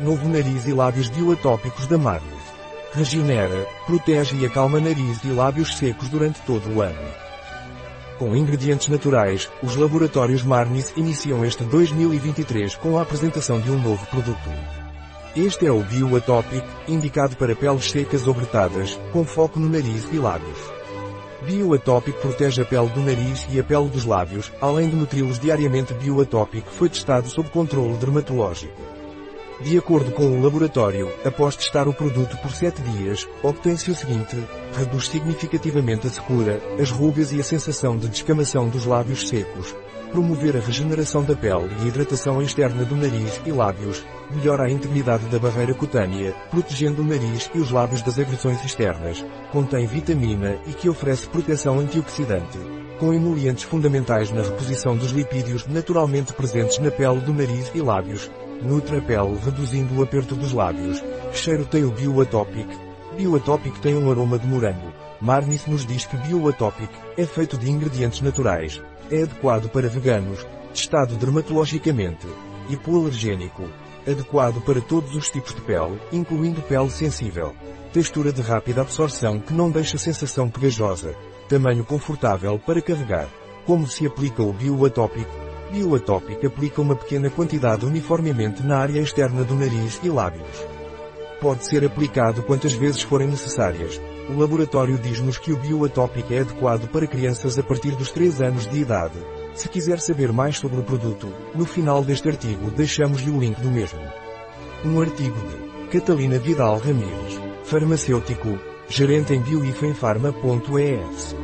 Novo nariz e lábios bioatópicos da Marnis. Regenera, protege e acalma nariz e lábios secos durante todo o ano. Com ingredientes naturais, os laboratórios Marnis iniciam este 2023 com a apresentação de um novo produto. Este é o Bioatopic, indicado para peles secas ou bretadas, com foco no nariz e lábios. Bioatopic protege a pele do nariz e a pele dos lábios, além de nutri-los diariamente. Bioatopic foi testado sob controle dermatológico. De acordo com o laboratório, após testar o produto por 7 dias, obtém-se o seguinte, reduz significativamente a secura, as rugas e a sensação de descamação dos lábios secos, promover a regeneração da pele e hidratação externa do nariz e lábios, melhora a integridade da barreira cutânea, protegendo o nariz e os lábios das agressões externas, contém vitamina e que oferece proteção antioxidante, com emolientes fundamentais na reposição dos lipídios naturalmente presentes na pele do nariz e lábios, pele reduzindo o aperto dos lábios. Cheiro tem o Bioatopic? Bioatopic tem um aroma de morango. Marnis nos diz que Bioatopic é feito de ingredientes naturais. É adequado para veganos, testado dermatologicamente, hipoalergênico, adequado para todos os tipos de pele, incluindo pele sensível. Textura de rápida absorção que não deixa sensação pegajosa. Tamanho confortável para carregar. Como se aplica o Bioatopic? Bioatopic aplica uma pequena quantidade uniformemente na área externa do nariz e lábios. Pode ser aplicado quantas vezes forem necessárias. O laboratório diz-nos que o Bioatopic é adequado para crianças a partir dos 3 anos de idade. Se quiser saber mais sobre o produto, no final deste artigo deixamos-lhe o link do mesmo. Um artigo de Catalina Vidal Ramírez, farmacêutico, gerente em bioifenfarma.es.